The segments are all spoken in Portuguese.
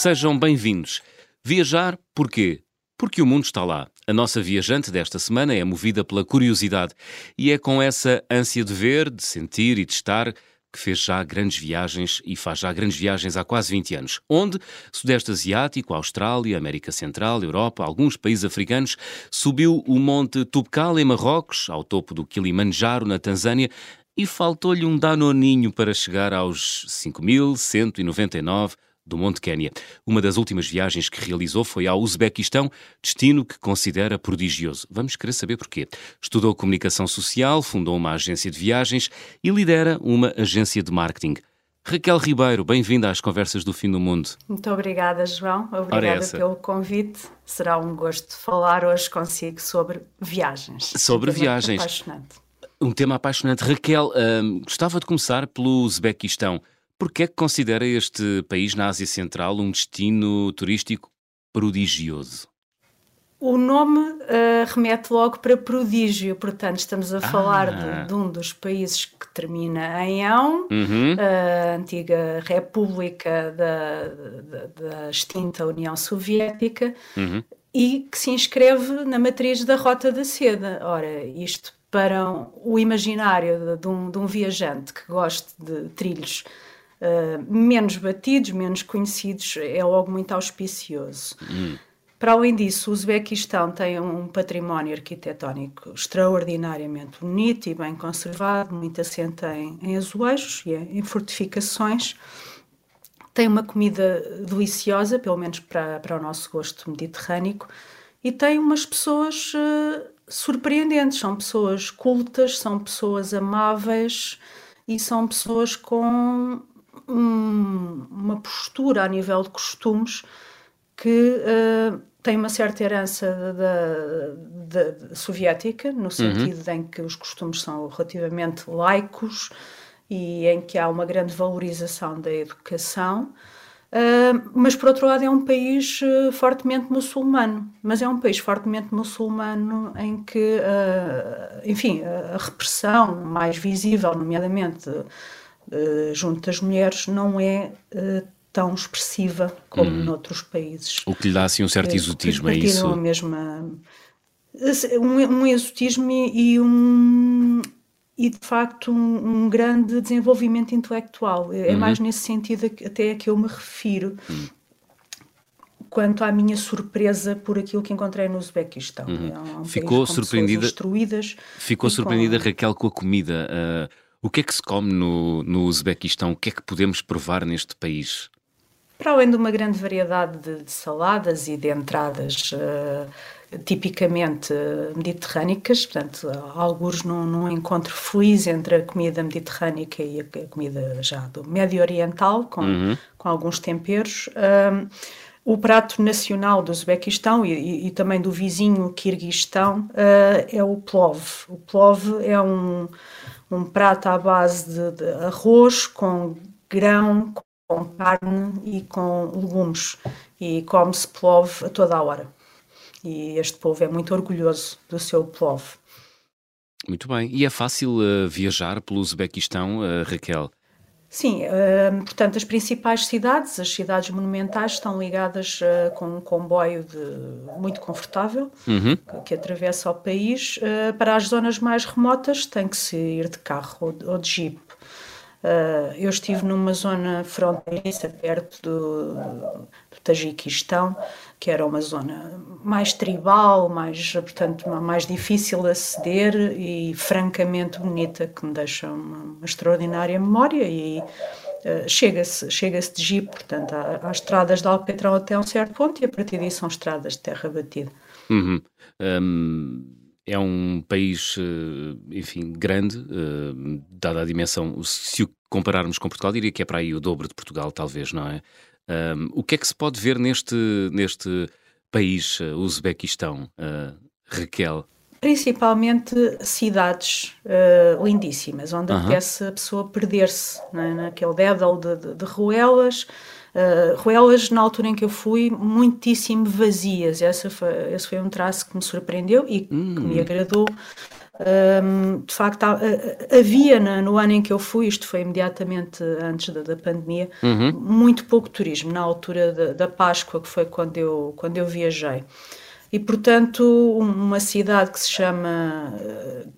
Sejam bem-vindos. Viajar, porquê? Porque o mundo está lá. A nossa viajante desta semana é movida pela curiosidade e é com essa ânsia de ver, de sentir e de estar que fez já grandes viagens e faz já grandes viagens há quase 20 anos. Onde? Sudeste Asiático, Austrália, América Central, Europa, alguns países africanos, subiu o Monte Tubkal em Marrocos, ao topo do Kilimanjaro na Tanzânia, e faltou-lhe um danoninho para chegar aos 5.199 do Monte Quénia. Uma das últimas viagens que realizou foi ao Uzbequistão, destino que considera prodigioso. Vamos querer saber porquê. Estudou comunicação social, fundou uma agência de viagens e lidera uma agência de marketing. Raquel Ribeiro, bem-vinda às Conversas do Fim do Mundo. Muito obrigada, João. Obrigada pelo convite. Será um gosto falar hoje consigo sobre viagens. Sobre um viagens. Apaixonante. Um tema apaixonante. Raquel, hum, gostava de começar pelo Uzbequistão. Porquê é que considera este país na Ásia Central um destino turístico prodigioso? O nome uh, remete logo para prodígio, portanto, estamos a ah. falar de, de, um dos países que termina em Ão, uhum. a antiga República da, da, da extinta União Soviética, uhum. e que se inscreve na matriz da Rota da Seda. Ora, isto para o imaginário de, de, um, de um viajante que goste de trilhos uh, menos batidos, menos conhecidos, é logo muito auspicioso. Hum. Para além disso, o Uzbequistão tem um património arquitetónico extraordinariamente bonito e bem conservado, muito assente em, em azulejos e em fortificações. Tem uma comida deliciosa, pelo menos para, para o nosso gosto mediterrâneo, e tem umas pessoas uh, surpreendentes. São pessoas cultas, são pessoas amáveis e são pessoas com um, uma postura a nível de costumes que uh, tem uma certa herança da, da, da soviética, no uhum. sentido uhum. em que os costumes são relativamente laicos e em que há uma grande valorização da educação. Uh, mas por outro lado é um país uh, fortemente muçulmano, mas é um país fortemente muçulmano em que, uh, enfim, a repressão mais visível, nomeadamente uh, junto das mulheres não é uh, tão expressiva como hum. noutros países. O que lhe dá assim um certo exotismo, é isso? A mesma, um, um exotismo e um e de facto um, um grande desenvolvimento intelectual. É uhum. mais nesse sentido até que eu me refiro. Uhum. Quanto à minha surpresa por aquilo que encontrei no Uzbequistão. Uhum. É um ficou surpreendida. Ficou surpreendida, com... Raquel, com a comida. Uh, o que é que se come no, no Uzbequistão? O que é que podemos provar neste país? Para além de uma grande variedade de, de saladas e de entradas uh, tipicamente mediterrânicas, portanto, alguns num, num, encontro feliz entre a comida mediterrânica e a, a comida já do Médio Oriental, com, uhum. com alguns temperos. Uh, o prato nacional do Uzbequistão e, e, e também do vizinho Kirguistão uh, é o plov. O plov é um um prato à base de, de arroz com grão, com carne e com legumes. E come-se plov a toda a hora. E este povo é muito orgulhoso do seu plov. Muito bem. E é fácil uh, viajar pelo Uzbequistão, uh, Raquel? Sim, uh, portanto, as principais cidades, as cidades monumentais, estão ligadas uh, com um comboio de, muito confortável uhum. que, atravessa o país. Uh, para as zonas mais remotas, tem que se ir de carro ou de, ou de jeep. eu estive numa zona fronteiriça perto do, do Tajiquistão, que era uma zona mais tribal, mais, portanto, mais difícil de aceder e francamente bonita, que me deixa uma, uma extraordinária memória e uh, chega-se chega de jeep, portanto, há, estradas de Alcatrão até um certo ponto e a partir disso são estradas de terra batida. Uhum. Um, é um país, eh, enfim, grande, uh, dada a dimensão, se o compararmos com Portugal, diria que é para aí o dobro de Portugal, talvez, não é? Um, o que é que se pode ver neste, neste país, uh, Uzbequistão, uh, Raquel? Principalmente cidades uh, lindíssimas, onde uhum. apetece a pessoa perder-se é? naquele dédalo de, de, de ruelas. Uh, ruelas, na altura em que eu fui, muitíssimo vazias. Essa foi, esse foi um traço que me surpreendeu e hum. que me agradou. Um, de facto, havia no ano em que eu fui, isto foi imediatamente antes da, da pandemia, uhum. muito pouco turismo, na altura da, da, Páscoa, que foi quando eu, quando eu viajei. E, portanto, uma cidade que se chama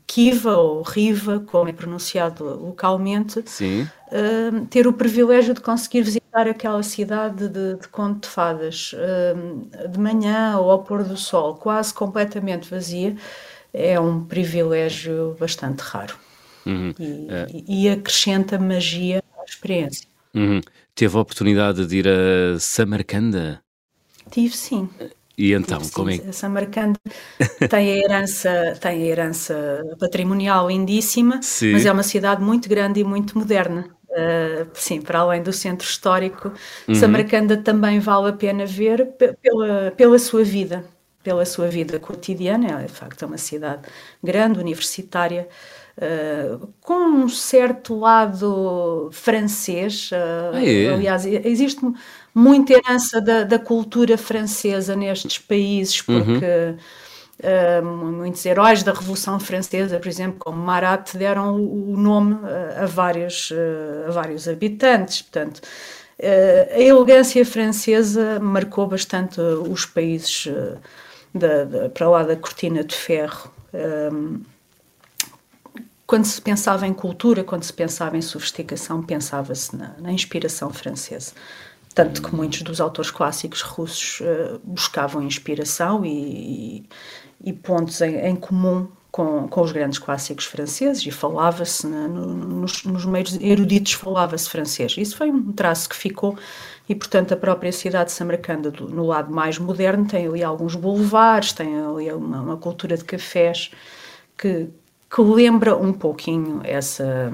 Kiva ou Riva, como é pronunciado localmente, uh, ter o privilégio de conseguir visitar aquela cidade de, de conto de fadas uh, de manhã ou ao pôr do sol, quase completamente vazia é um privilégio bastante raro uhum. e, é. e, acrescenta magia à experiência. Uhum. Teve a oportunidade de ir a Samarcanda? Tive sim. E então, Tive, como é? Samarcanda tem a herança, tem a herança patrimonial lindíssima, sim. mas é uma cidade muito grande e muito moderna. Uh, sim, para além do centro histórico, uhum. Samarcanda também vale a pena ver pela, pela sua vida pela sua vida cotidiana. É, de facto, é uma cidade grande, universitária, uh, com um certo lado francês. Uh, é. Aliás, existe muita herança da, da, cultura francesa nestes países, uhum. porque. Uhum. Uh, muitos heróis da Revolução Francesa, por exemplo, como Marat, deram o, nome a, vários, a vários habitantes. Portanto, a elegância francesa marcou bastante os países da, da, para lá da cortina de ferro. Um, quando se pensava em cultura, quando se pensava em sofisticação, pensava-se na, na, inspiração francesa. Tanto que muitos dos autores clássicos russos uh, buscavam inspiração e, e, pontos em, em comum com, com, os grandes clássicos franceses e falava-se no, nos, nos, meios eruditos falava-se francês. Isso foi um traço que ficou e, portanto, a própria cidade de Samarcanda, no lado mais moderno, tem ali alguns boulevards, tem ali uma, uma cultura de cafés que, que lembra um pouquinho essa,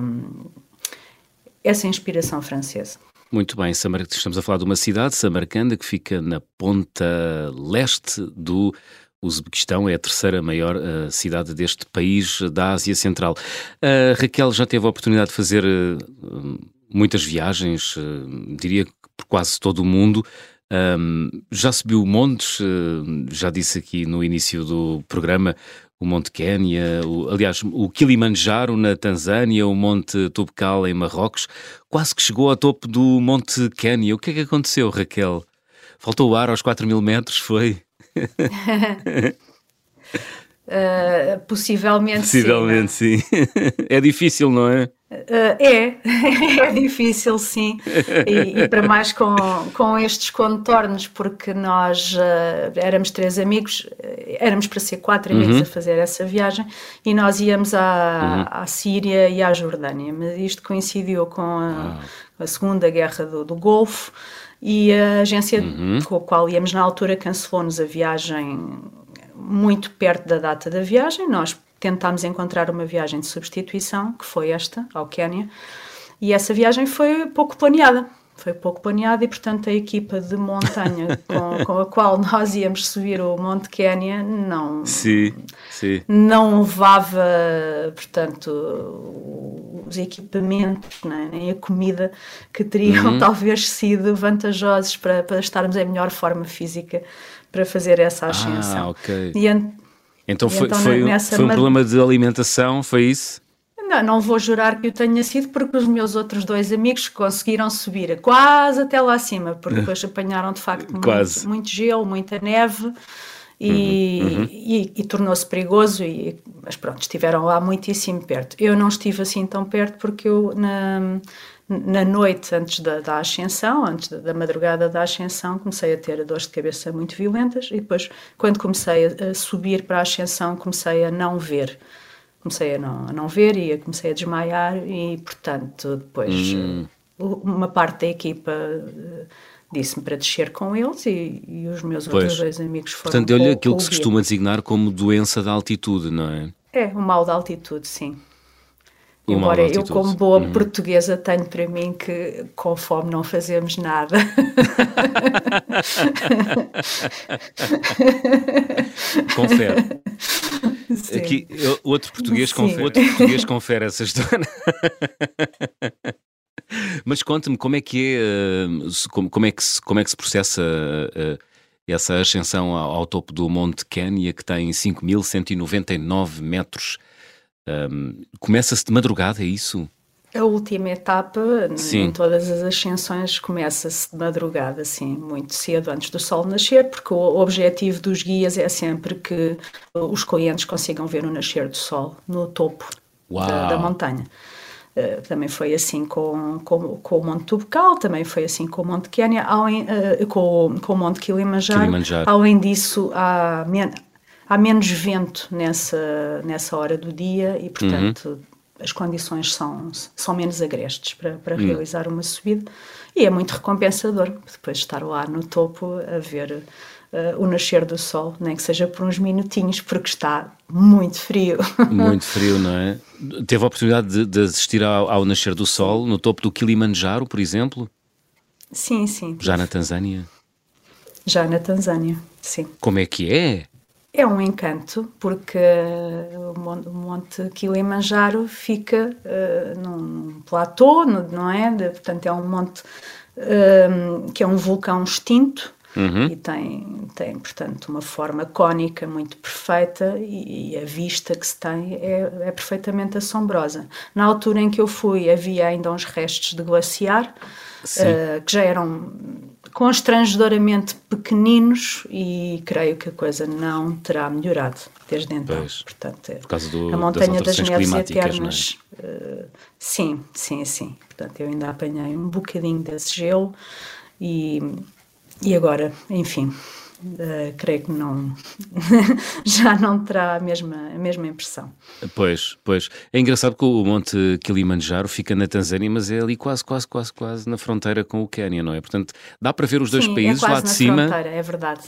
essa inspiração francesa. Muito bem, estamos a falar de uma cidade, Samarcanda, que fica na ponta leste do Uzbequistão é a terceira maior uh, cidade deste país da Ásia Central. Uh, Raquel já teve a oportunidade de fazer uh, muitas viagens, diria que por quase todo o mundo. Um, já subiu montes, já disse aqui no início do programa, o Monte Quénia, o, aliás, o Kilimanjaro na Tanzânia, o Monte Tubcal em Marrocos, quase que chegou ao topo do Monte Quénia. O que é que aconteceu, Raquel? Faltou o ar aos 4 mil metros, foi? uh, possivelmente, possivelmente sim. sim. é difícil, não é? Uh, é, é difícil sim, e, e, para mais com, com estes contornos, porque nós uh, éramos três amigos, éramos para ser quatro amigos uhum. a fazer essa viagem, e nós íamos à, uhum. à Síria e à Jordânia, mas isto coincidiu com a, ah. a Segunda Guerra do, do Golfo, e a agência uhum. com a qual íamos na altura cancelou-nos a viagem muito perto da data da viagem. Nós tentámos encontrar uma viagem de substituição, que foi esta, ao Quénia, e essa viagem foi pouco planeada foi pouco planeado e, portanto, a equipa de montanha com, com, a qual nós íamos subir o Monte Quénia não, sim, sim. não levava, portanto, os equipamentos né, nem a comida que teriam uhum. talvez sido vantajosos para, para estarmos em melhor forma física para fazer essa ascensão. Ah, ok. E, então, foi, então, foi, foi um problema de alimentação, foi isso? Não, não vou jurar que eu tenha sido, porque os meus outros dois amigos conseguiram subir quase até lá acima, porque depois apanharam de facto muito, muito, gelo, muita neve. E, uhum, uhum. e, e tornou-se perigoso, e, mas pronto, estiveram lá muitíssimo perto. Eu não estive assim tão perto porque eu, na, na noite antes da, da ascensão, antes da, da, madrugada da ascensão, comecei a ter dores de cabeça muito violentas e depois, quando comecei a, a subir para a ascensão, comecei a não ver comecei a não, a não ver e comecei a desmaiar e, portanto, depois hum. Uma parte da equipa eh, disse-me para descer com eles e, e os meus pois. outros dois amigos foram Portanto, deu-lhe aquilo que se costuma designar como doença da altitude, não é? É, o mal da altitude, sim. Embora eu, como boa uhum. portuguesa, tenho para mim que com fome não fazemos nada. Confere. Sim. Aqui, outro português, confere, outro português confere essa história. Mas conta-me como é que é, eh, como, como, é que se, como é que se processa uh, essa ascensão ao, ao, topo do Monte Quénia, que tem 5.199 metros Um, Começa-se de madrugada, é isso? A última etapa, Sim. em todas as ascensões, começa-se de madrugada, assim, muito cedo, antes do sol nascer, porque o objetivo dos guias é sempre que os clientes consigam ver o nascer do sol no topo da, da, montanha. Uh, também foi assim com, com, com, o Monte Tubucal, também foi assim com o Monte Quênia, além, uh, com, com o Monte Kilimanjaro. Kilimanjaro. Além disso, há, há menos vento nessa, nessa hora do dia e, portanto. Uhum as condições são, são menos agrestes para, para hum. realizar uma subida e é muito recompensador depois estar lá no topo a ver uh, o nascer do sol, nem que seja por uns minutinhos, porque está muito frio. Muito frio, não é? Teve a oportunidade de, de assistir ao, ao, nascer do sol no topo do Kilimanjaro, por exemplo? Sim, sim. Já na Tanzânia? Já na Tanzânia, sim. Como é que é? É um encanto, porque o Monte Kilimanjaro fica uh, num platô, não é? De, portanto, é um monte uh, que é um vulcão extinto uhum. e tem, tem, portanto, uma forma cônica muito perfeita e, e a vista que se tem é, é, perfeitamente assombrosa. Na altura em que eu fui, havia ainda uns restos de glaciar, uh, que já eram constrangedoramente pequeninos e creio que a coisa não terá melhorado desde então. Pois, Portanto, por causa do, a montanha das, das neves é? eternas. É? Uh, sim, sim, sim. Portanto, eu ainda apanhei um bocadinho desse gelo e, e agora, enfim, Uh, creio que não já não terá a mesma, a mesma impressão. Pois, pois. É engraçado que o Monte Kilimanjaro fica na Tanzânia, mas é ali quase, quase, quase, quase na fronteira com o Quênia, não é? Portanto, dá para ver os dois Sim, é países é lá de cima. Fronteira, é verdade.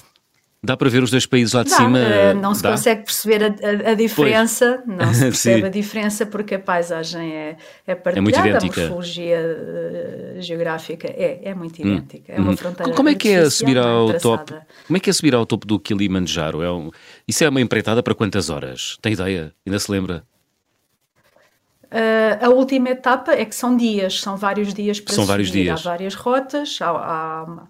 Dá para ver os dois países lá de Dá, cima? Eh, não se Dá? consegue perceber a, a, a diferença, pois. não se percebe a diferença porque a paisagem é, é partilhada, é muito idêntica. a morfologia uh, geográfica é, é muito hum. idêntica. Hum. É uma hum. fronteira Como é que é subir ao topo? Como é que é subir ao topo do Kilimanjaro? É um, isso é uma empreitada para quantas horas? Tem ideia? Ainda se lembra? Uh, a última etapa é que são dias, são vários dias para são subir. Vários dias. Há várias rotas, há, há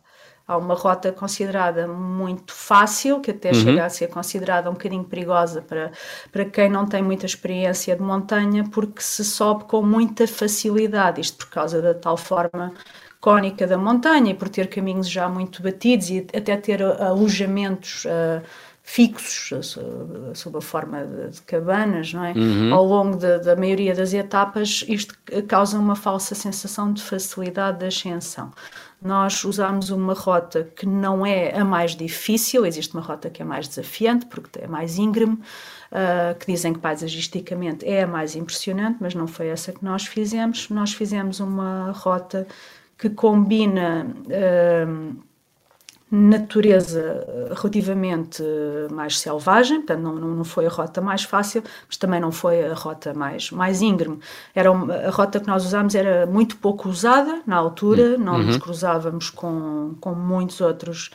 há uma rota considerada muito fácil, que até uhum. chega a ser considerada um bocadinho perigosa para, para quem não tem muita experiência de montanha, porque se sobe com muita facilidade, isto por causa da tal forma cónica da montanha e por ter caminhos já muito batidos e até ter alojamentos uh, fixos sob a forma de, de cabanas, não é? Uhum. Ao longo de, da maioria das etapas, isto causa uma falsa sensação de facilidade de ascensão nós usamos uma rota que não é a mais difícil, existe uma rota que é mais desafiante, porque é mais íngreme, uh, que dizem que paisagisticamente é a mais impressionante, mas não foi essa que nós fizemos. Nós fizemos uma rota que combina. Uh, natureza eh, relativamente mais selvagem, portanto não, não, foi a rota mais fácil, mas também não foi a rota mais, mais íngreme. Era uma, a rota que nós usámos era muito pouco usada na altura, hum. não uhum. nos cruzávamos com, com muitos outros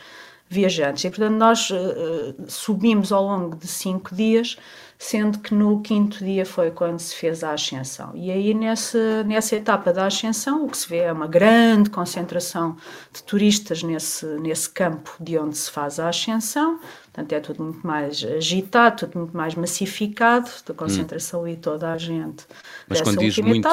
viajantes e portanto nós uh, subimos ao longo de cinco dias sendo que no quinto dia foi quando se fez a ascensão. E aí, nessa, nessa etapa da ascensão, o que se vê é uma grande concentração de turistas nesse, nesse campo de onde se faz a ascensão, portanto, é tudo muito mais agitado, tudo muito mais massificado, da concentração hum. ali toda a gente. Mas quando diz, muitos,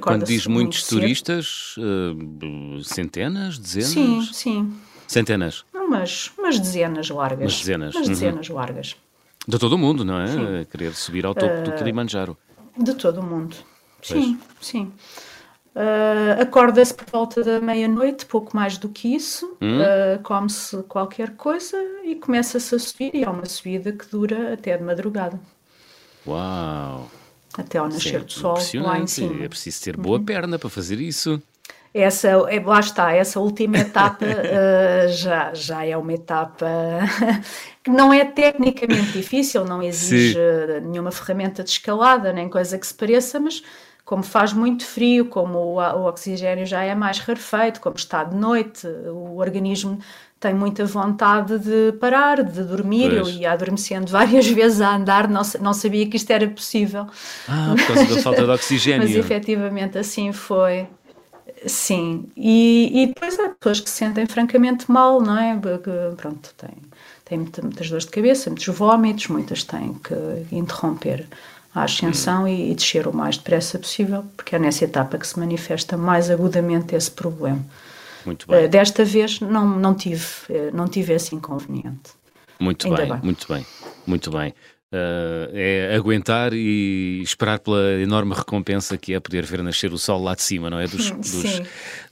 quando diz muitos turistas, uh, centenas, dezenas? Sim, sim. Centenas? Umas, umas dezenas largas. Umas dezenas. Umas uhum. dezenas uhum. largas. De todo o mundo, não é? Sim. Querer subir ao topo uh, do Kilimanjaro. De todo o mundo. Pois. Sim, sim. Uh, Acorda-se por volta da meia-noite, pouco mais do que isso, hum? uh, come-se qualquer coisa e começa-se a subir. E é uma subida que dura até de madrugada. Uau! Até ao nascer é do sol, lá em cima. É preciso ter boa uhum. perna para fazer isso essa, é, lá está, essa última etapa uh, já, já é uma etapa que não é tecnicamente difícil, não exige Sim. nenhuma ferramenta de escalada, nem coisa que se pareça, mas como faz muito frio, como o, o oxigênio já é mais rarefeito, como está de noite, o organismo tem muita vontade de parar, de dormir. Pois. Eu ia adormecendo várias vezes a andar, não, não sabia que isto era possível. Ah, por causa da falta de oxigênio. Mas efetivamente assim foi. Sim, e, e depois há pessoas que se sentem francamente mal, não é? Pronto, têm, têm muitas dores de cabeça, muitos vômitos, muitas têm que interromper a ascensão e, e, descer o mais depressa possível, porque é nessa etapa que se manifesta mais agudamente esse problema. Muito bem. Uh, desta vez não, não, tive, uh, não tive esse inconveniente. Muito bem, bem, muito bem, muito bem. Uh, é aguentar e esperar pela enorme recompensa que é poder ver nascer o sol lá de cima, não é? Dos, dos,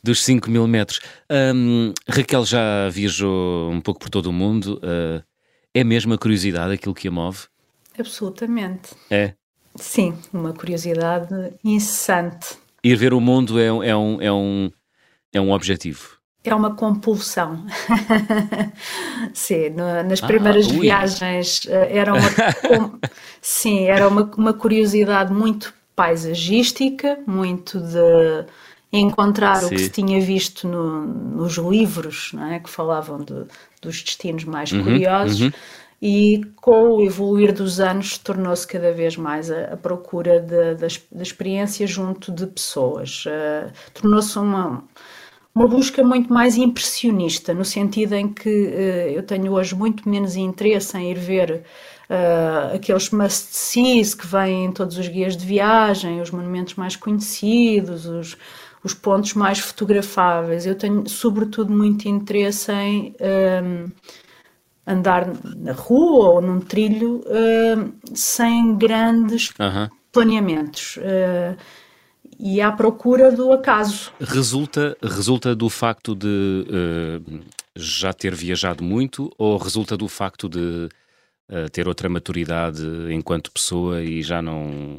dos 5 mil metros. Um, Raquel já viajou um pouco por todo o mundo. Uh, é mesmo a curiosidade aquilo que a move? Absolutamente. É? Sim, uma curiosidade incessante. Ir ver o mundo é, é, um, é, um, é um objetivo. É uma compulsão. sim, no, nas ah, primeiras ah, viagens eh, era uma, sim, era uma, uma curiosidade muito paisagística, muito de encontrar sim. o que se tinha visto no, nos livros, não é? que falavam de, dos destinos mais uhum, curiosos. Uhum. E com o evoluir dos anos tornou-se cada vez mais a, a procura da experiência junto de pessoas. Uh, tornou-se uma, uma busca muito mais impressionista, no sentido em que uh, eu tenho hoje muito menos interesse em ir ver uh, aqueles must-sees que vêm em todos os guias de viagem, os monumentos mais conhecidos, os, os pontos mais fotografáveis. Eu tenho, sobretudo, muito interesse em um, eh, andar na rua ou num trilho uh, sem grandes planeamentos. Uh, e à procura do acaso. Resulta, resulta do facto de uh, já ter viajado muito ou resulta do facto de uh, ter outra maturidade enquanto pessoa e já não,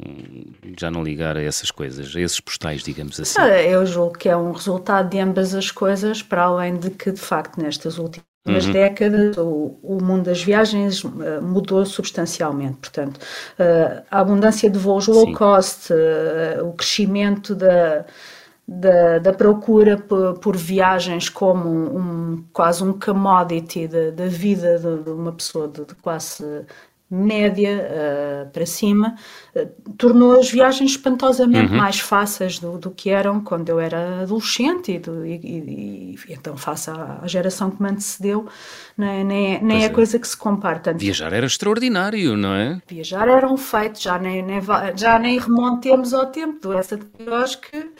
já não ligar a essas coisas, a esses postais, digamos assim? Eu julgo que é um resultado de ambas as coisas, para além de que, de facto, nestas últimas nas uhum. décadas, o, o, mundo das viagens uh, mudou substancialmente. Portanto, uh, a abundância de voos low Sim. cost, uh, o crescimento da, da, da procura por, por, viagens como um, quase um commodity da, vida de, de, uma pessoa de, de classe média uh, para cima, uh, tornou as viagens espantosamente uhum. mais fáceis do, do, que eram quando eu era adolescente e, do, e, e, e então face à, à, geração que me antecedeu, nem, nem, nem é, é coisa que se compara. Tanto. Viajar era extraordinário, não é? Viajar era um feito, já nem, nem, já nem remontemos ao tempo do essa de que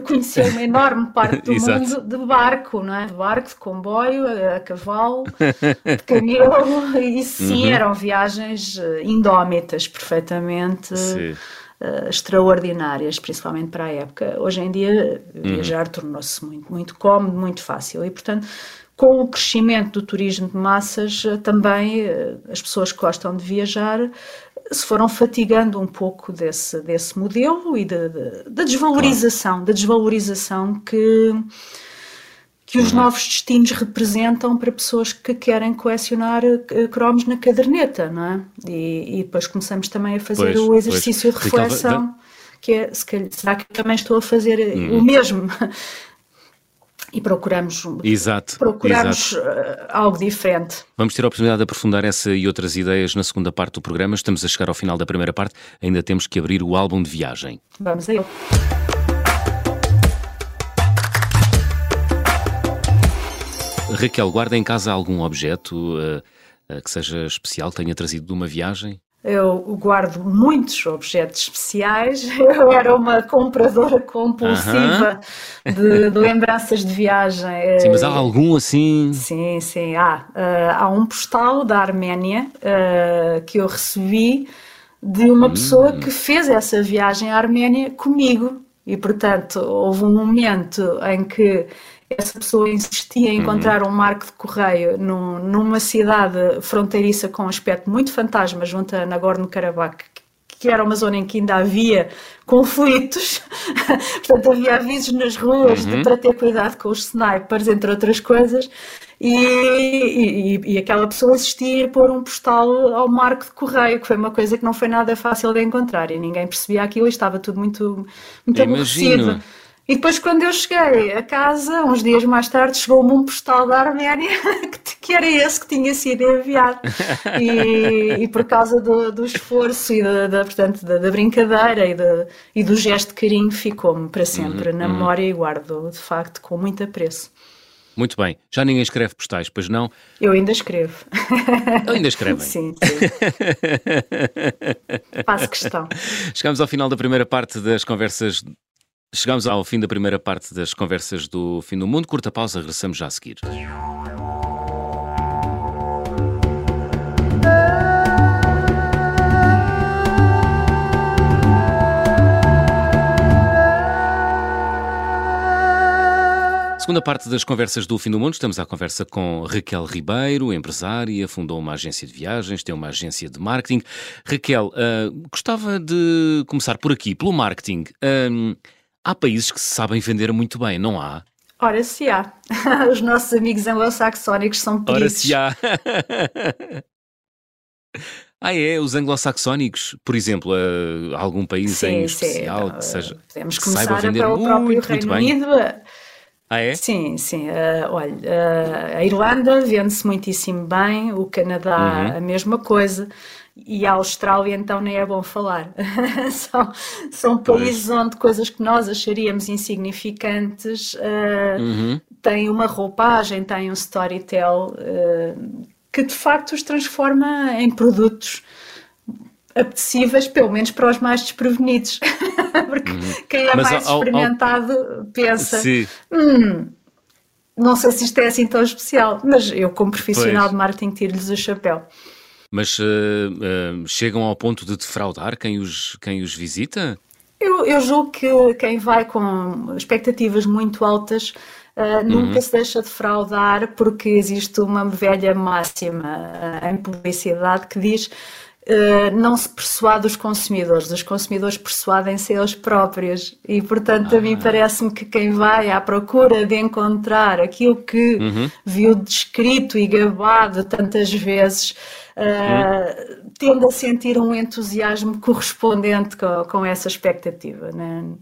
conhecer uma enorme parte do mundo de barco, não é? De barco, de comboio, a, cavalo, de camelo, e sim, uhum. eram viagens eh, indómitas, perfeitamente uh, extraordinárias, principalmente para a época. Hoje em dia, viajar uhum. tornou-se muito, muito cómodo, muito fácil, e portanto com o crescimento do turismo de massas, eh, também as pessoas que gostam de viajar se foram fatigando um pouco desse, desse modelo e da, da desvalorização, claro. da desvalorização que, que os uhum. novos destinos representam para pessoas que querem colecionar eh, cromos na caderneta, não é? E, e depois começamos também a fazer pois, o exercício pois. de reflexão, que é, se calhar, será que também estou a fazer uhum. o mesmo? E procuramos, exato, procuramos exato. Eh, algo diferente. Vamos ter a oportunidade de aprofundar essa e outras ideias na segunda parte do programa. Estamos a chegar ao final da primeira parte, ainda temos que abrir o álbum de viagem. Vamos a ele. Raquel, guarda em casa algum objeto uh, uh, que seja especial, que tenha trazido de uma viagem? Eu guardo muitos objetos especiais. Eu era uma compradora compulsiva uh -huh. de, de, lembranças de viagem. Sim, mas há algum assim? Sim, sim. Há, uh, há um postal da Arménia uh, que eu recebi de uma hum. pessoa que fez essa viagem à Arménia comigo. E, portanto, houve um momento em que essa pessoa insistia em uhum. encontrar um marco de correio num, numa cidade fronteiriça com um aspecto muito fantasma junto a Nagorno-Karabakh, que era uma zona em que ainda havia conflitos, portanto havia avisos nas ruas uhum. de, para ter cuidado com os snipers, entre outras coisas, e, e, e, aquela pessoa insistia em pôr um postal ao marco de correio, que foi uma coisa que não foi nada fácil de encontrar, e ninguém percebia aquilo e estava tudo muito, muito aborrecido. E depois, quando eu cheguei a casa, uns dias mais tarde, chegou-me um postal da Arménia, que era esse que tinha sido enviado. E, e por causa do, do esforço e da, da portanto, da, da, brincadeira e, da, e do gesto de carinho, ficou-me para sempre uhum, na uhum. memória e guardo, de facto, com muito apreço. Muito bem. Já ninguém escreve postais, pois não? Eu ainda escrevo. Eu ainda escrevem? sim, sim. Faço questão. Chegamos ao final da primeira parte das conversas. Chegamos ao fim da primeira parte das conversas do Fim do Mundo. Curta pausa, regressamos já a seguir. Segunda parte das conversas do Fim do Mundo, estamos à conversa com Raquel Ribeiro, empresária, fundou uma agência de viagens, tem uma agência de marketing. Raquel, uh, gostava de começar por aqui, pelo marketing. Uh, há países que se sabem vender muito bem, não há? Ora, se há. Os nossos amigos anglo-saxónicos são peritos. Ora, se há. Ah, é? Os anglo-saxónicos, por exemplo, uh, algum país sim, em especial sim. que seja. Podemos começar que saiba vender pelo muito, próprio Reino Unido. Ah, é? Sim, sim. Uh, olha, uh, a Irlanda vende-se muitíssimo bem, o Canadá uhum. a mesma coisa e a Austrália então nem é bom falar. são, são países pois. onde coisas que nós acharíamos insignificantes uh, uhum. têm uma roupagem, têm um storytell uh, que de facto os transforma em produtos apetecíveis, pelo menos para os mais desprevenidos. Porque uhum. quem é Mas mais ao, experimentado ao... pensa. Hum, não sei se isto é assim tão especial, mas eu, como profissional pois. de marketing, tiro-lhes o chapéu. Mas uh, uh, chegam ao ponto de defraudar quem os, quem os visita? Eu, eu julgo que quem vai com expectativas muito altas Uh, nunca uhum. se deixa de fraudar porque existe uma velha máxima uh, em publicidade que diz Uh, não se persuade os consumidores, os consumidores persuadem-se eles próprios e, portanto, ah. a mim ah. parece-me que quem vai à procura de encontrar aquilo que uhum. viu descrito e gabado tantas vezes uh, tende a sentir um entusiasmo correspondente com, com essa expectativa. Né?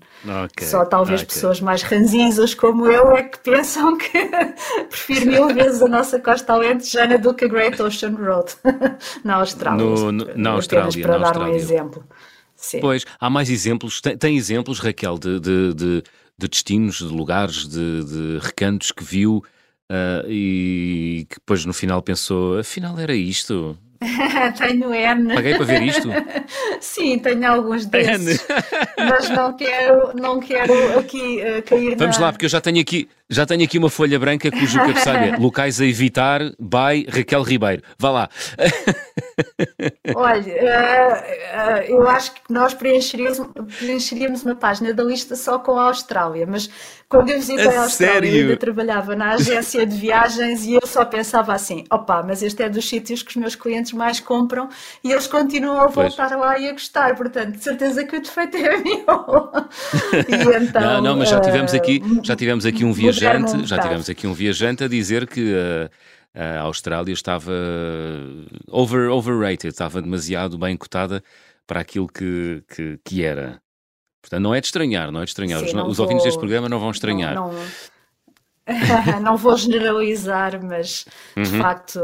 Okay. Só talvez okay. pessoas mais ranzinzas como eu é que pensam que prefiro mil vezes a nossa costa alentejana do que a Great Ocean Road na Austrália. No, no, na Austrália, para na dar Austrália. um exemplo. Sim. Pois, há mais exemplos. Tem, tem exemplos, Raquel, de, de, de, de, destinos, de lugares, de, de recantos que viu uh, e que depois no final pensou, afinal era isto. tenho N. Paguei para ver isto? Sim, tenho alguns desses. mas não quero, não quero aqui uh, cair Vamos na... lá, porque eu já tenho aqui, já tenho aqui uma folha branca cujo cabeçalho é Locais a evitar by Raquel Ribeiro. Vá lá. Olha, uh, uh, eu acho que nós preencheríamos, preencheríamos uma página da lista só com a Austrália, mas quando eu visitei a, a Austrália, eu ainda trabalhava na agência de viagens e eu só pensava assim: opa, mas este é dos sítios que os meus clientes mais compram e eles continuam a voltar pois. lá e a gostar, portanto, de certeza que o defeito é meu. e então, não, não, mas já tivemos aqui, já tivemos aqui um viajante, já tivemos aqui um viajante a dizer que uh, a Austrália estava over, overrated, estava demasiado bem cotada para aquilo que, que, que era. Portanto, não é de estranhar, não é de estranhar. Sim, os, os vou... ouvintes deste programa não vão estranhar. Não, não... não vou generalizar, mas de uhum. facto,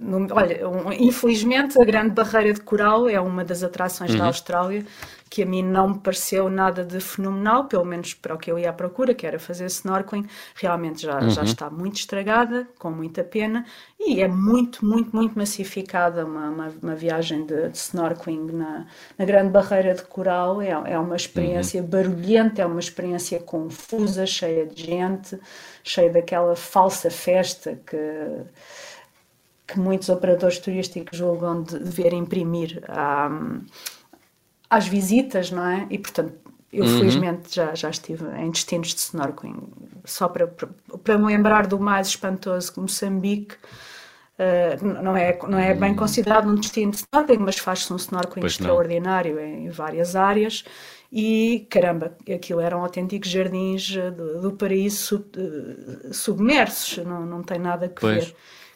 no, olha, um, infelizmente a Grande Barreira de Coral é uma das atrações uhum. da Austrália que a mim não me pareceu nada de fenomenal, pelo menos para o que eu ia à procura, que era fazer snorkeling, realmente já, uhum. já está muito estragada, com muita pena, e é muito, muito, muito massificada uma, uma, uma viagem de, de, snorkeling na, na Grande Barreira de Coral, é, é uma experiência uhum. barulhenta, é uma experiência confusa, cheia de gente, cheia daquela falsa festa que que muitos operadores turísticos julgam de dever imprimir à, às visitas, não é? E portanto, eu uhum. felizmente já, já estive em destinos de snorkeling, só para, para, para me lembrar do mais espantoso que Moçambique. Uh, não, é, não é bem uhum. considerado um destino de snorkeling, mas faz-se um snorkeling pois extraordinário em, em, várias áreas. E caramba, aquilo eram autênticos jardins eh, do, do paraíso sub, uh, submersos, não, não tem nada a ver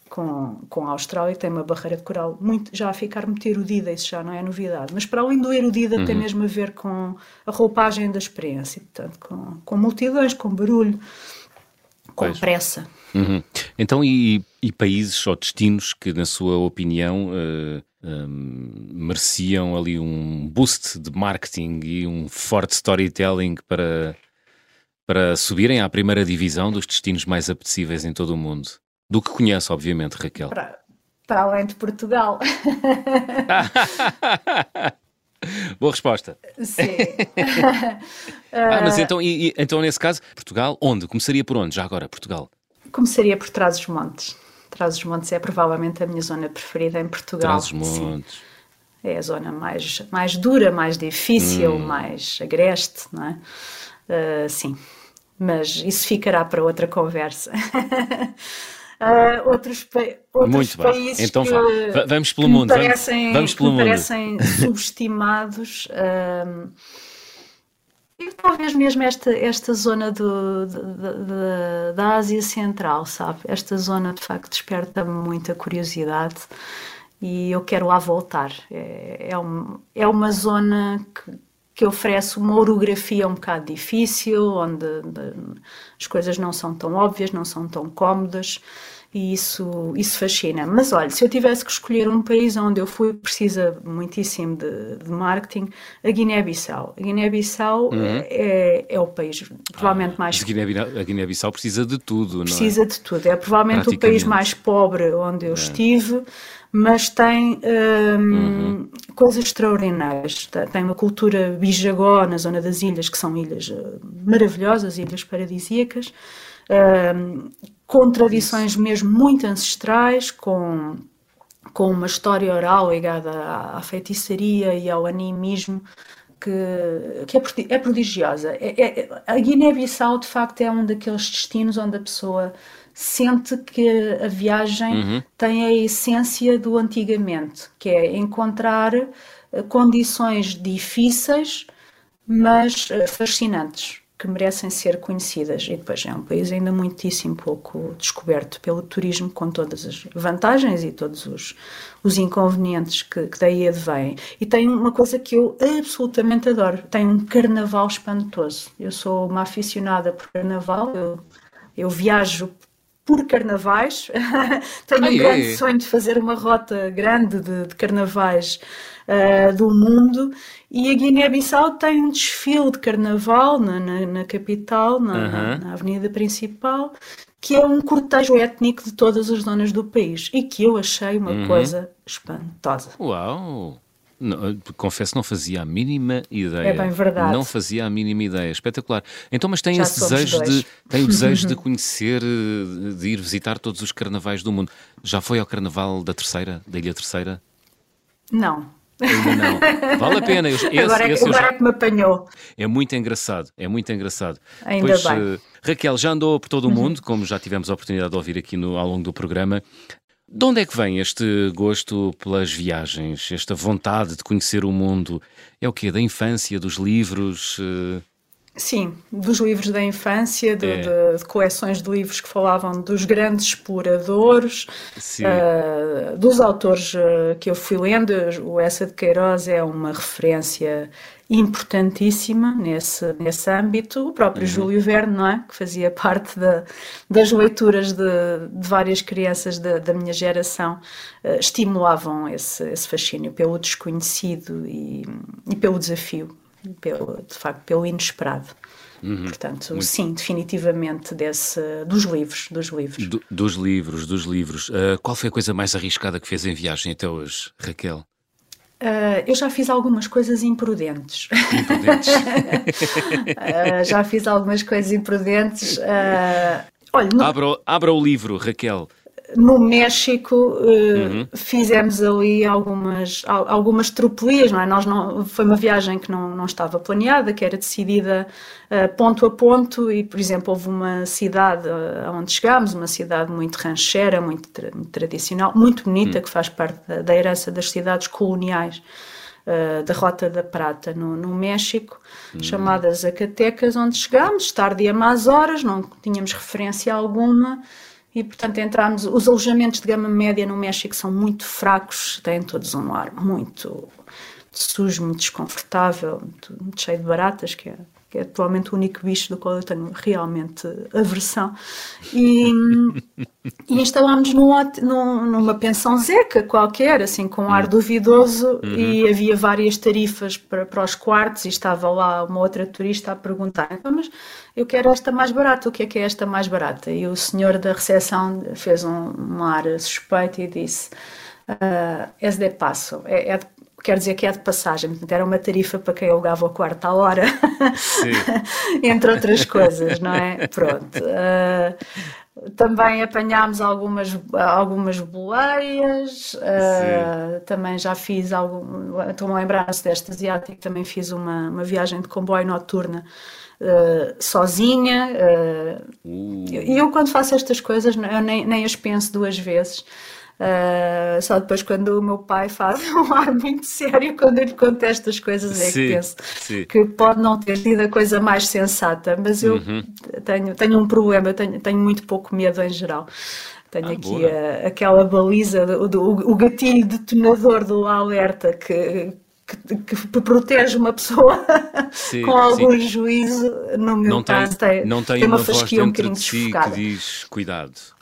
com, com a Austrália, que tem uma barreira de coral muito, já a ficar muito erudida, isso já não é novidade. Mas para além do erudida, uhum. tem mesmo a ver com a roupagem da experiência, portanto, com, com multidões, com barulho, com pois. pressa. Uhum. Então, e, e, países ou destinos que, na sua opinião, uh, um, mereciam ali um boost de marketing e um forte storytelling para, para subirem à primeira divisão dos destinos mais apetecíveis em todo o mundo? Do que conhece, obviamente, Raquel. Para, para além de Portugal. Boa resposta. Sim. ah, mas então, e, e, então, nesse caso, Portugal, onde? Começaria por onde? Já agora, Portugal? Começaria por Trás-os-Montes. Trás-os-Montes é provavelmente a minha zona preferida em Portugal. Trás-os-Montes. É a zona mais, mais dura, mais difícil, hum. mais agreste, não é? Uh, sim, mas isso ficará para outra conversa. Uh, outros, pa outros Muito países então, que, vamos pelo mundo. parecem, vamos, pelo mundo. parecem subestimados. Uh, e talvez mesmo esta, esta zona do, de, de, da Ásia Central, sabe? Esta zona de facto desperta muita curiosidade e eu quero lá voltar. É, é, um, é uma zona que, que oferece uma orografia um bocado difícil, onde, onde as coisas não são tão óbvias, não são tão cómodas e isso, isso fascina. Mas olha, se eu tivesse que escolher um país onde eu fui, precisa muitíssimo de, de marketing, a Guiné-Bissau. A Guiné-Bissau uhum. é, é o país provavelmente ah, mais. A Guiné-Bissau precisa de tudo, não é? Precisa de tudo. É provavelmente o país mais pobre onde eu é. estive mas tem hum, uhum. coisas extraordinárias. Tem uma cultura bijagó na zona das ilhas, que são ilhas uh, maravilhosas, ilhas paradisíacas, hum, com tradições mesmo muito ancestrais, com, com uma história oral ligada à, à feitiçaria e ao animismo. Que, que é, é prodigiosa. É, é, a Guiné-Bissau, de facto, é um daqueles destinos onde a pessoa sente que a viagem uhum. tem a essência do antigamente, que é encontrar eh, condições difíceis, mas eh, fascinantes, que merecem ser conhecidas. E depois é um país ainda muitíssimo pouco descoberto pelo turismo, com todas as vantagens e todos os, os inconvenientes que, que daí advêm. E tem uma coisa que eu absolutamente adoro: tem um carnaval espantoso. Eu sou uma aficionada por carnaval, eu, eu viajo por carnavais. Tenho um grande sonho de fazer uma rota grande de, de carnavais uh, do mundo. E a Guiné-Bissau tem um desfile de carnaval na, na, na capital, na, na, na, avenida principal, que é um cortejo étnico de todas as zonas do país e que eu achei uma uhum. coisa espantosa. Uau! Não, confesso não fazia a mínima ideia. É bem verdade. Não fazia a mínima ideia. Espetacular. Então, mas tem Já esse desejo de tem o desejo de conhecer, de ir visitar todos os carnavais do mundo. Já foi ao carnaval da Terceira, da Ilha Terceira? Não. Não. Vale a pena. Esse, agora é, esse agora já... é que me apanhou. É muito engraçado. É muito engraçado. Ainda pois, bem. Uh, Raquel já andou por todo o uhum. mundo, como já tivemos a oportunidade de ouvir aqui no, ao longo do programa. De onde é que vem este gosto pelas viagens, esta vontade de conhecer o mundo? É o quê? Da infância, dos livros? Eh? Sim, dos livros da infância, de, é. de, de, coleções de livros que falavam dos grandes exploradores, uh, dos autores uh, que eu fui lendo. O Essa de Queiroz é uma referência importantíssima nesse, nesse âmbito. O próprio uhum. Júlio Verne, não é? Que fazia parte da, das leituras de, de várias crianças da, da minha geração, uh, estimulavam esse, esse fascínio pelo desconhecido e, e pelo desafio, pelo, de facto, pelo inesperado. Uhum. Portanto, Muito... sim, definitivamente desse, dos livros, dos livros. Do, dos livros, dos livros. Uh, qual foi a coisa mais arriscada que fez em viagem até hoje, Raquel? Uh, eu já fiz algumas coisas imprudentes. Imprudentes. uh, já fiz algumas coisas imprudentes. Uh, olha, no... abra, abra o livro, Raquel no México uh, uhum. fizemos ali algumas, algumas tropelias, não é? Nós não, foi uma viagem que não, não estava planeada, que era decidida uh, ponto a ponto e, por exemplo, houve uma cidade uh, onde chegámos, uma cidade muito rancheira, muito, muito tradicional, muito bonita, uhum. que faz parte da, da, herança das cidades coloniais da Rota da Prata no, no México, uhum. chamadas Zacatecas, onde chegámos, tarde e a más horas, não tínhamos referência alguma, e, portanto, entramos. Os alojamentos de gama média no México são muito fracos, têm todos um ar muito sujo, muito desconfortável, muito, muito cheio de baratas, que é que é atualmente o único bicho do qual eu tenho realmente aversão. E, e instalámos num, numa pensão zeca qualquer, assim, com um ar duvidoso, uhum. e havia várias tarifas para, para os quartos, e estava lá uma outra turista a perguntar: então, mas eu quero esta mais barata, o que é que é esta mais barata? E o senhor da recepção fez um, um ar suspeito e disse: uh, é de passo, é, é de quer dizer que é de passagem, portanto era uma tarifa para quem alugava o quarto à hora, entre outras coisas, não é? Pronto. Uh, também apanhámos algumas, algumas boleias, uh, também já fiz algum, estou-me a lembrar-se desta asiática, também fiz uma, uma viagem de comboio noturna Uh, sozinha. Uh, e eu, quando faço estas coisas, eu nem, nem as penso duas vezes. Uh, só depois quando o meu pai faz um ar muito sério quando ele conta estas coisas é sim, que penso sim. que pode não ter sido a coisa mais sensata, mas eu uhum. tenho, tenho um problema, eu tenho, tenho muito pouco medo em geral. Tenho ah, aqui a, aquela baliza, do, do, o gatilho detonador do alerta que, que, que, protege uma pessoa sim, com algum sim. juízo, no meu não caso, tem, tem, não tem, tem uma, uma fasquia um bocadinho de si que diz cuidado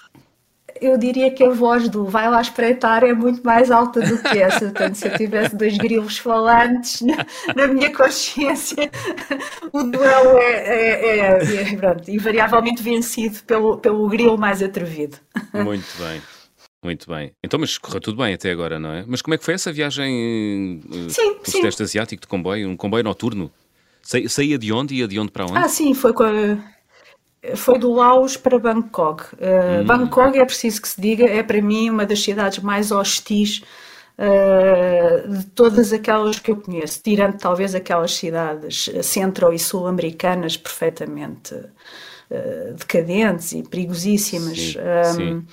eu diria que a voz do vai lá espreitar é muito mais alta do que essa. Portanto, se eu tivesse dois grilos falantes na, na minha consciência, o duelo é, é, é, é pronto, invariavelmente vencido pelo, pelo grilo mais atrevido. Muito bem. Muito bem. Então, mas correu tudo bem até agora, não é? Mas como é que foi essa viagem uh, sim, pelo Sudeste Asiático de comboio? Um comboio noturno? Saía de onde e ia de onde para onde? Ah, sim, foi com a foi do Laos para Bangkok. Uh, hum. Bangkok, é preciso que se diga, é para mim uma das cidades mais hostis uh, de todas aquelas que eu conheço, tirando talvez aquelas cidades centro- e sul-americanas perfeitamente uh, decadentes e perigosíssimas. Sim, um, sim.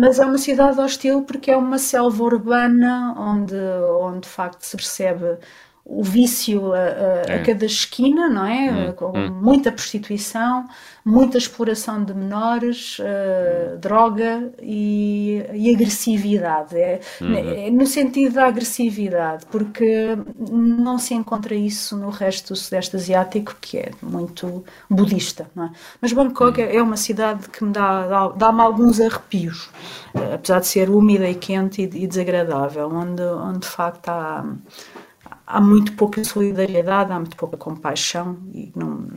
mas é uma cidade hostil porque é uma selva urbana onde, onde de facto se percebe o vício a, a, é. a, cada esquina, não é? Hum, Com hum. muita prostituição, muita exploração de menores, uh, droga e, e agressividade. É, uhum. é, no sentido da agressividade, porque não se encontra isso no resto do Sudeste Asiático, que é muito budista, não é? Mas Bangkok uhum. é uma cidade que me dá, dá-me alguns arrepios, uh, apesar de ser úmida e quente e, e desagradável, onde, onde de facto há há muito pouca solidariedade, há muito pouca compaixão e não,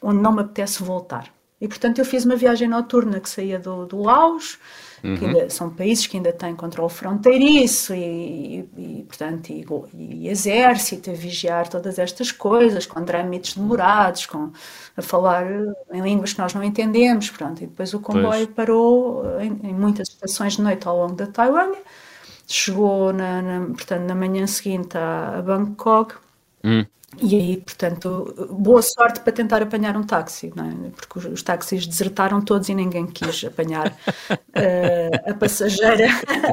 onde não me apetece voltar. E portanto eu fiz uma viagem noturna que saía do, do Laos, uhum. que ainda, são países que ainda têm controle fronteiriço e, e, e portanto e, e, exército a vigiar todas estas coisas com trâmites demorados, com a falar em línguas que nós não entendemos, pronto. E depois o comboio pois. parou em, em, muitas estações de noite ao longo da Tailândia chegou na, na, portanto, na manhã seguinte a, a Bangkok. Hum. E aí, portanto, boa sorte para tentar apanhar um táxi, é? porque os, os, táxis desertaram todos e ninguém quis apanhar uh, a passageira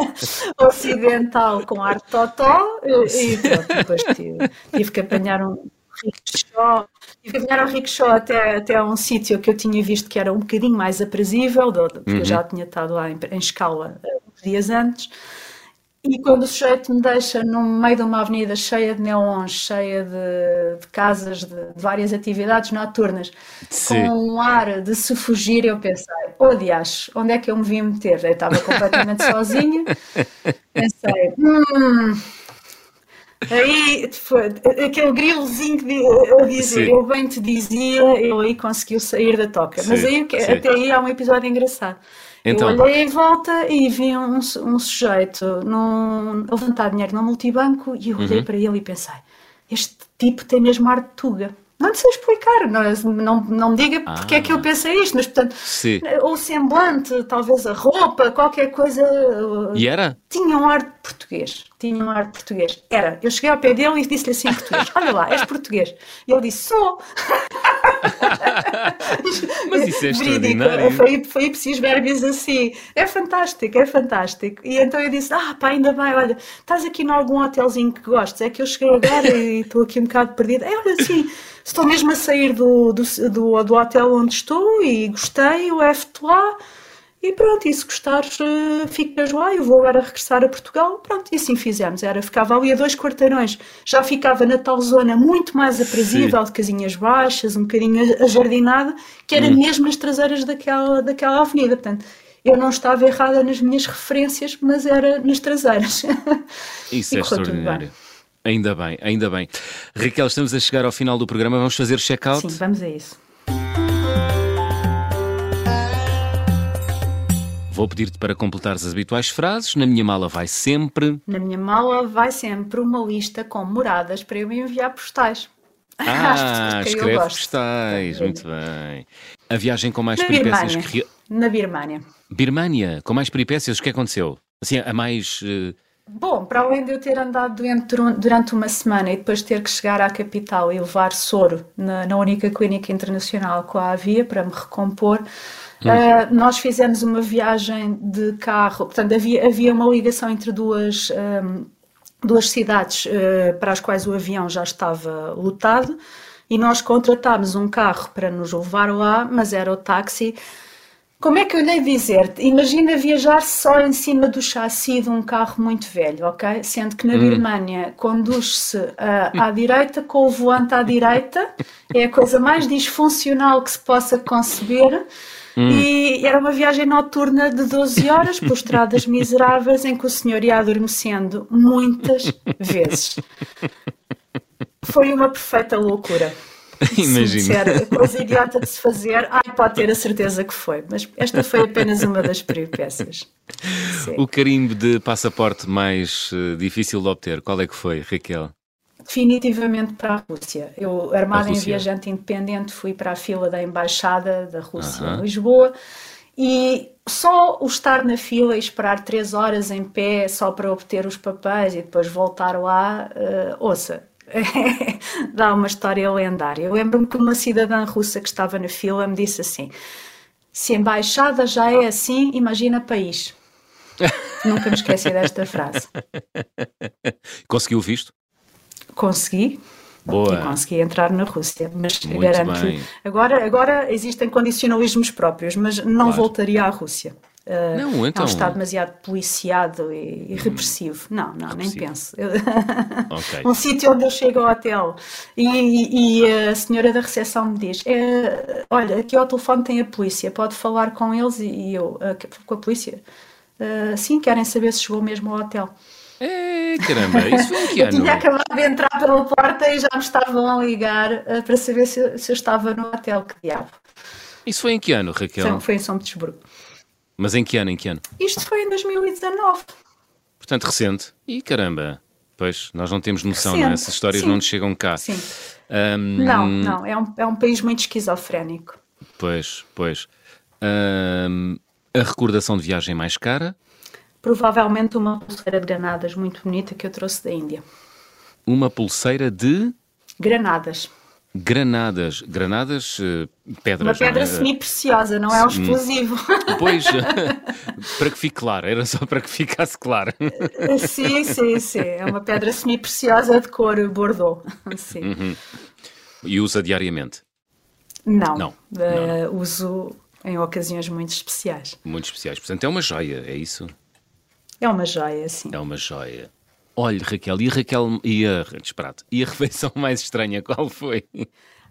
ocidental com ar totó. E, e pronto, depois tive, tive, que apanhar um rickshaw, tive que apanhar um rickshaw até, até um sítio que eu tinha visto que era um bocadinho mais aprazível, porque uhum. eu já tinha estado lá em, em escala eh, uns dias antes. E quando o sujeito me deixa no meio de uma avenida cheia de neons, cheia de, de casas, de, de, várias atividades noturnas, Sim. com um ar de se fugir, eu pensei, oh diacho, onde é que eu me vim meter? Eu estava completamente sozinha, pensei, hum... Aí foi aquele grilozinho que eu dizia, eu bem te dizia, ele aí conseguiu sair da toca. Sim, Mas aí, até aí há um episódio engraçado. Então... Eu olhei em volta e vi um, um sujeito num, a levantar dinheiro no multibanco e eu olhei uhum. para ele e pensei: este tipo tem mesmo ar de tuga. Não sei explicar, não, não, não me diga ah. porque é que eu pensei isto, mas portanto, Sim. o semblante, talvez a roupa, qualquer coisa. E era? Tinha um ar de português. Tinha um ar de português. Era. Eu cheguei ao pé dele e disse-lhe assim em português: Olha lá, és português. E ele disse: Sou. mas isso é extraordinário. Foi, foi ipsis verbis assim. É fantástico, é fantástico. E então eu disse: Ah, pá, ainda bem, olha, estás aqui em algum hotelzinho que gostes? É que eu cheguei agora e estou aqui um bocado perdida. É, olha, assim estou mesmo a sair do, do, do, do hotel onde estou e gostei, o F lá. E pronto, e se gostares, uh, ficas lá, eu vou agora regressar a Portugal. Pronto, e assim fizemos. Era, ficava ali a dois quarteirões. Já ficava na tal zona muito mais aprazível, Sim. de casinhas baixas, um bocadinho ajardinada, que era hum. mesmo nas traseiras daquela, daquela avenida. Portanto, eu não estava errada nas minhas referências, mas era nas traseiras. Isso é extraordinário. Ainda bem, ainda bem. Raquel, estamos a chegar ao final do programa. Vamos fazer check-out? Sim, vamos a isso. Vou pedir-te para completares as habituais frases. Na minha mala vai sempre. Na minha mala vai sempre uma lista com moradas para eu enviar postais. Ah, escreve postais. Muito bem. A viagem com mais Na peripécias que. Na Birmânia. Birmânia, com mais peripécias, o que aconteceu? Assim, a mais. Uh... Bom, para além de eu ter andado doente durante uma semana e depois ter que chegar à capital e levar soro na, na única clínica internacional que lá havia para me recompor, Uh, nós fizemos uma viagem de carro, portanto, havia, havia uma ligação entre duas, um, duas cidades uh, para as quais o avião já estava lotado e nós contratámos um carro para nos levar lá, mas era o táxi. Como é que eu lhe dizer? Imagina viajar só em cima do chassi de um carro muito velho, ok? Sendo que na hum. Birmânia conduz-se uh, à direita com o volante à direita, é a coisa mais disfuncional que se possa conceber. Hum. E era uma viagem noturna de 12 horas por estradas miseráveis em que o senhor ia adormecendo muitas vezes. Foi uma perfeita loucura. Imagina. coisa idiota de se fazer, ai, pode ter a certeza que foi, mas esta foi apenas uma das peripécias. Sim. O carimbo de passaporte mais uh, difícil de obter, qual é que foi, Raquel? definitivamente para a Rússia. Eu, armada em viajante independente, fui para a fila da Embaixada da Rússia em Lisboa e só o estar na fila e esperar três horas em pé só para obter os papéis e depois voltar lá, uh, ouça, dá uma história lendária. Eu lembro-me que uma cidadã russa que estava na fila me disse assim: se a embaixada já é assim, imagina país. Nunca me esqueci desta frase. Conseguiu o visto? Consegui. Boa. E consegui entrar na Rússia, mas garanto agora agora existem condicionalismos próprios, mas não claro. voltaria à Rússia. Uh, não, então... É um então- Estado demasiado policiado e, e repressivo. Hum, não, não, repressivo. nem penso. Okay. um sítio onde eu chego ao hotel e, e, a senhora da recepção me diz: é, Olha, aqui ao telefone tem a polícia, pode falar com eles e, eu, uh, com a polícia. Uh, sim, querem saber se chegou mesmo ao hotel. É, caramba, isso foi em que ano? Eu tinha acabado de entrar pela porta e já me estavam a ligar uh, para saber se, se, eu estava no hotel, que diabo. Isso foi em que ano, Raquel? Foi em São Petersburgo. Mas em que ano, em que ano? Isto foi em 2019. Portanto, recente. E caramba, pois, nós não temos noção, recente. não é? Essas histórias Sim. não nos chegam cá. Sim. Um... Não, não, é um, é um país muito esquizofrénico. Pois, pois. Um... A recordação de viagem mais cara? provavelmente uma pulseira de granadas muito bonita que eu trouxe da Índia. Uma pulseira de granadas. Granadas, granadas, uh, pedras. Uma pedra é? semi-preciosa, não é um explosivo. Pois, para que fique claro, era só para que ficasse claro. Eh, sim, sim, sim. É uma pedra semi-preciosa de cor bordeaux. Sim. Uhum. E usa diariamente? Não. Não. Uh, não. Uso em ocasiões muito especiais. Muito especiais. Portanto, é uma joia, é isso? É uma joia, sim. É uma joia. Olha, Raquel, e a Raquel e a, disparate, e a refeição mais estranha, qual foi?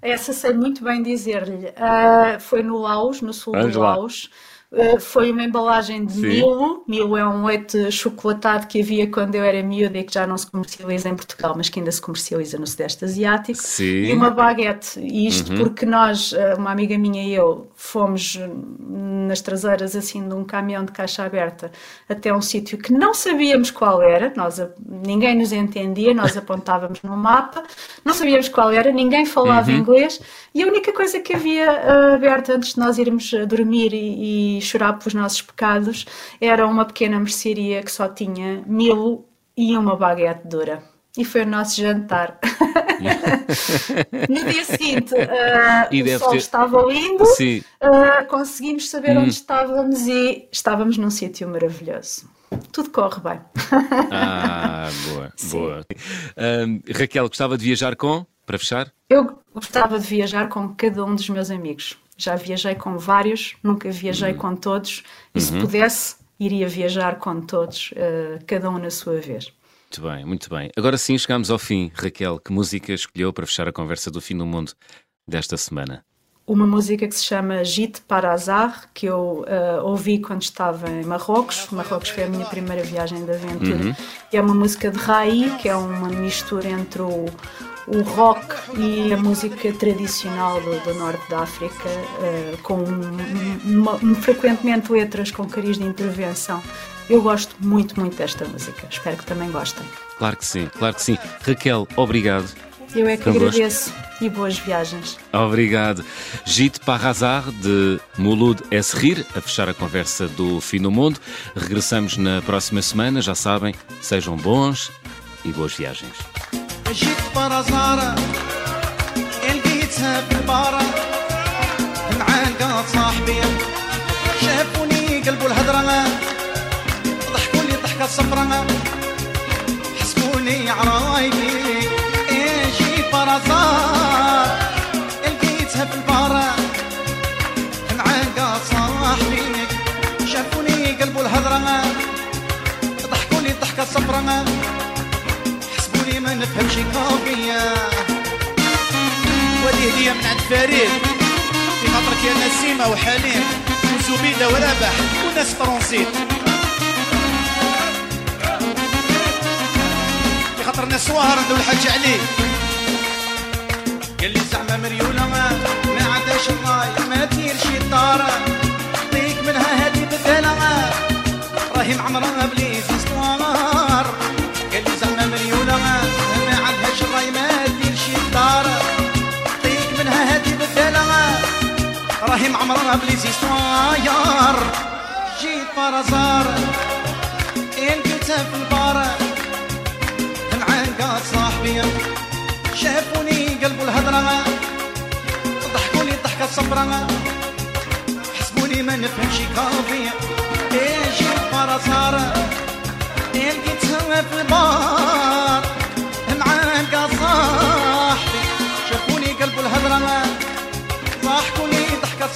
Essa sei muito bem dizer-lhe. Uh, foi no Laos, no sul Vamos do Laos. Foi uma embalagem de Sim. Milo. Milo é um leite chocolatado que havia quando eu era miúda e que já não se comercializa em Portugal, mas que ainda se comercializa no Sudeste Asiático. Sim. E uma baguete. E isto uhum. porque nós, ah, uma amiga minha e eu, fomos nas traseiras assim de um caminhão de caixa aberta até um sítio que não sabíamos qual era, nós, ninguém nos entendia, nós apontávamos no mapa, não sabíamos qual era, ninguém falava uhum. inglês e a única coisa que havia uh, aberta antes de nós irmos dormir e, e chorar pelos nossos pecados era uma pequena mercearia que só tinha mil e uma baguete dura. E foi o nosso jantar. no dia seguinte, uh, o sol ter... estava lindo, uh, conseguimos saber hum. onde estávamos e estávamos num sítio maravilhoso. Tudo corre bem. ah, boa, Sim. boa. Raquel, gostava de viajar com, para fechar? Eu gostava de viajar com cada um dos meus amigos. Já viajei com vários, nunca viajei uhum. com todos, e se uhum. pudesse, iria viajar com todos, uh, cada um na sua vez. Muito bem, muito bem. Agora sim chegamos ao fim. Raquel, que música escolheu para fechar a conversa do fim do mundo desta semana? Uma música que se chama Gite para Azar, que eu uh, ouvi quando estava em Marrocos. Marrocos foi a minha primeira viagem de aventura. Uhum. E é uma música de Rai, que é uma mistura entre o, o rock e a música tradicional do, do norte da África, uh, com uma, uma, frequentemente letras com cariz de intervenção. Eu gosto muito, muito desta música. Espero que também gostem. Claro que sim, claro que sim. Raquel, obrigado. Eu é que agradeço e boas viagens. Obrigado. Gite Parrazar, de Mulud Esrir, a fechar a conversa do Fim do Mundo. Regressamos na próxima semana, já sabem, sejam bons e boas viagens. جيت برزارة لقيتها في البارة معاك صاحبي شافوني قلبوا الهضرة ضحكوا لي ضحكة صفرة حسبوني عرايبي صفرة حسبوني ما نفهمش كوفية ودي هدية من عند فريد؟ في خاطرك يا نسيمة وحليم. وزبيدة ورابح وناس فرنسيت في خاطر ناس سواهر ندو الحاج عليه قال لي زعما مريولة ما عادش الراي ما دير شي طارة. طيك منها هادي بدالة. راهي معمرة بليز عمرها بليز سواير جيت برزار إن كنت في البار. العنقة صاحبي شافوني قلبوا الهضرة ضحكوا لي ضحكة صبرة. حسبوني ما نفهمش كافي إيه جيت برزار إن كنت في البار. العنقة صاحبي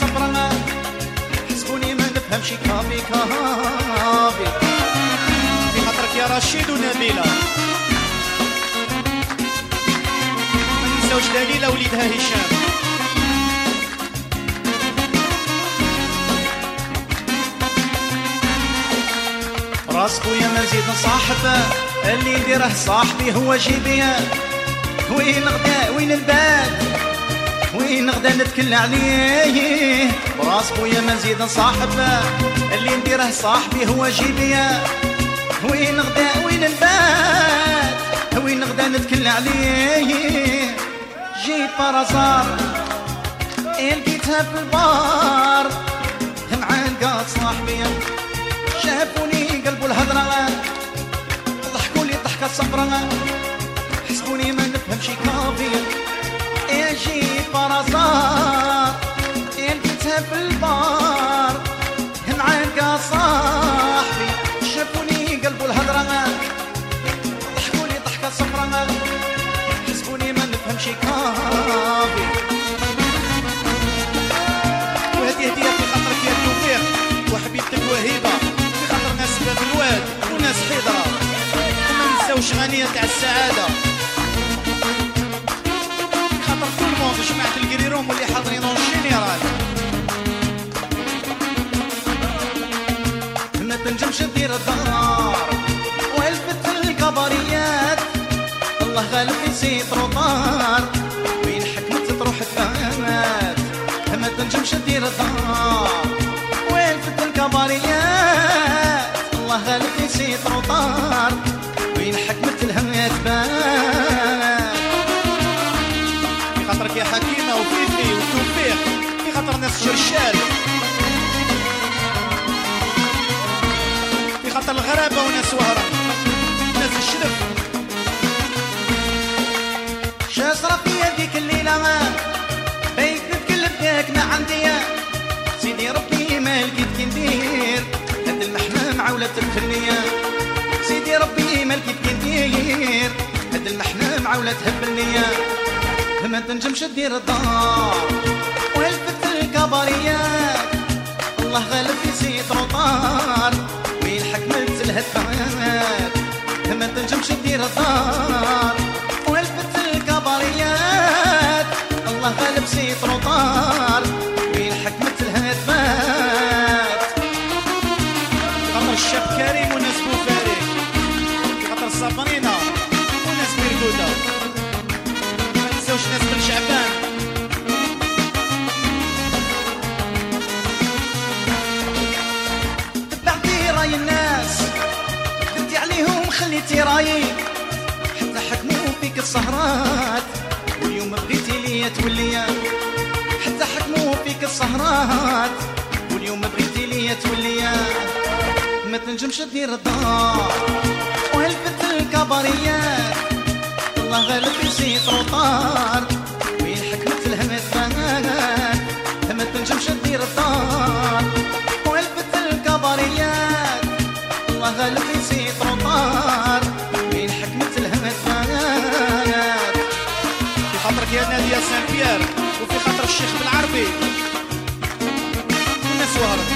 صبرة حسبوني ما نفهمش كافي كافي. في خاطرك يا رشيد ونبيلة. زوج دليلة وليدها هشام. راس خويا مزيد صاحبه اللي يديره صاحبي هو جيبيا وين غدا وين نبات؟ وين غدا نتكل عليه. براس خويا مزيد صاحبه اللي نديره صاحبي هو جيبيا وين غدا وين نبات وين غدا نتكل عليه. جيت برزار لقيتها في البار. معلقة صاحبي. شافوني قلبوا الهضرة. ضحكوا لي ضحكة صفرة حسبوني ما نفهمش كافي يا جيت برزار لقيتها في البار. معلقة صاحبي شافوني قلبوا الهضرة ضحكوا لي ضحكة صفرة حسبوني ما نفهمش كافي. وهدي هدية في خاطرك يا توفيق وحبيبتك وهيبة في خاطر ناس باب الواد وناس حيدرة. وما نساوش غنية تاع السعادة. القريروم واللي حاضرين. اون جينيرال ما تنجمش دير الدار والفت الكبريات الله غالب يزيد رطار. وين حكمت تروح تفهمات ما تنجمش دير الدار وين فت الكباريات الله غالب يزيد رطار. وين حكمت الهم تبان. ناس شرشال في خاطر الغرابة وناس وهران ناس الشرف شاسرة في يديك الليلة بيت نتكلم فيك ما عندي. سيدي ربي ما لقيت كي ندير هاد المحنة معولة تفرنية سيدي ربي ما لقيت كي ندير هاد المحنة معولة تهبلنية ما تنجمش دير الدار. الخبريات الله غالب يزيد رطار وين حكمت الهدفات؟ ما تنجمش تدير الدار. والفت الله غالب بغيتي ليا توليا حتى حكموا فيك السهرات واليوم بغيتي ليا توليا ما تنجمش دير الدار. وهلفت الكبريات الله غالب يزيد وطار ويلحق مثل همثات ما تنجمش دير الدار. وهلفت الكبريات الله غالب يزيد الشيخ بالعربي. والناس وهرت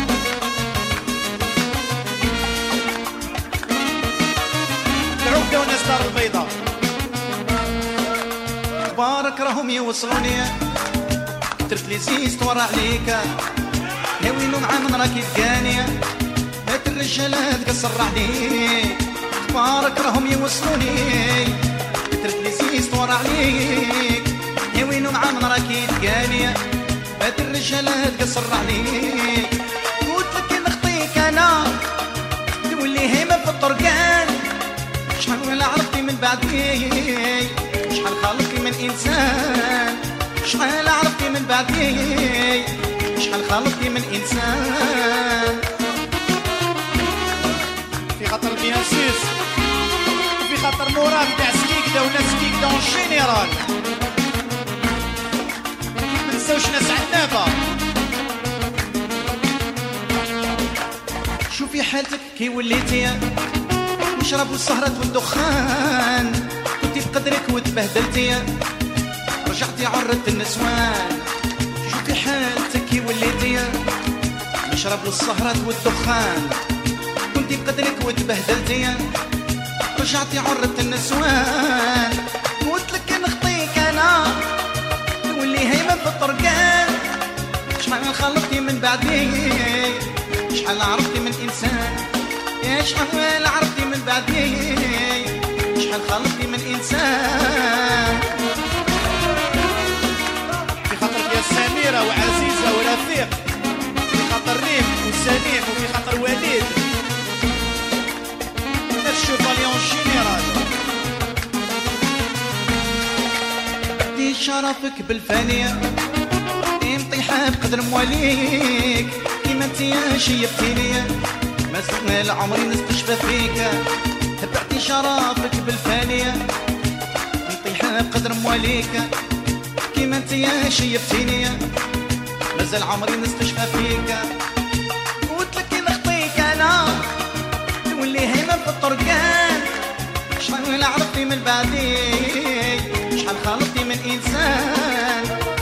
العقدة وناس دار البيضاء. بارك راهم يوصلوني درت لي زيست ورا عليك. يا ويلو مع من راكي تقاني هات الرجالة تقصر عليك بارك راهم يوصلوني درت لي زيست ورا عليك. ويلو مع تقاني هات الرجالة تقصر عليك لك نخطيك أنا تولي هيمة في الطرقان. شحال عرفتي من بعدي؟ شحال خلقتي من إنسان؟ شحال عرفتي من بعدي؟ شحال خلقتي من إنسان؟ في خاطر بيان سوس وفي خاطر مراد تاع سكيكدا وناس سكيكدا اون جينيرال ما نساوش ناس عنابه شوفي حالتك كي وليتي نشرب السهرات والدخان. كنتي بقدرك وتبهدلتي رجعتي عرضت النسوان. شوفي حالتك كي وليتي نشرب السهرات والدخان. كنتي بقدرك وتبهدلتي رجعتي عرضت النسوان. تولي هيمة في الطرقان. شحال خلقتي من بعدي؟ شحال عرفتي من إنسان؟ يا شحال عرفتي من بعدي؟ شحال خلقتي من إنسان؟ شرفك بالفانية. مطيحة بقدر مواليك. كيما انتيا شيبتيني ما زال عمري نستشفى فيك. بعتي شرفك بالفانية. مطيحة بقدر مواليك. كيما انتيا شيبتيني مازال عمري نستشفى فيك. قلت لك نخطيك أنا. تولي هيمة في الطرقان. شحال عرفتي من بعدي شحال خلقتي من إنسان.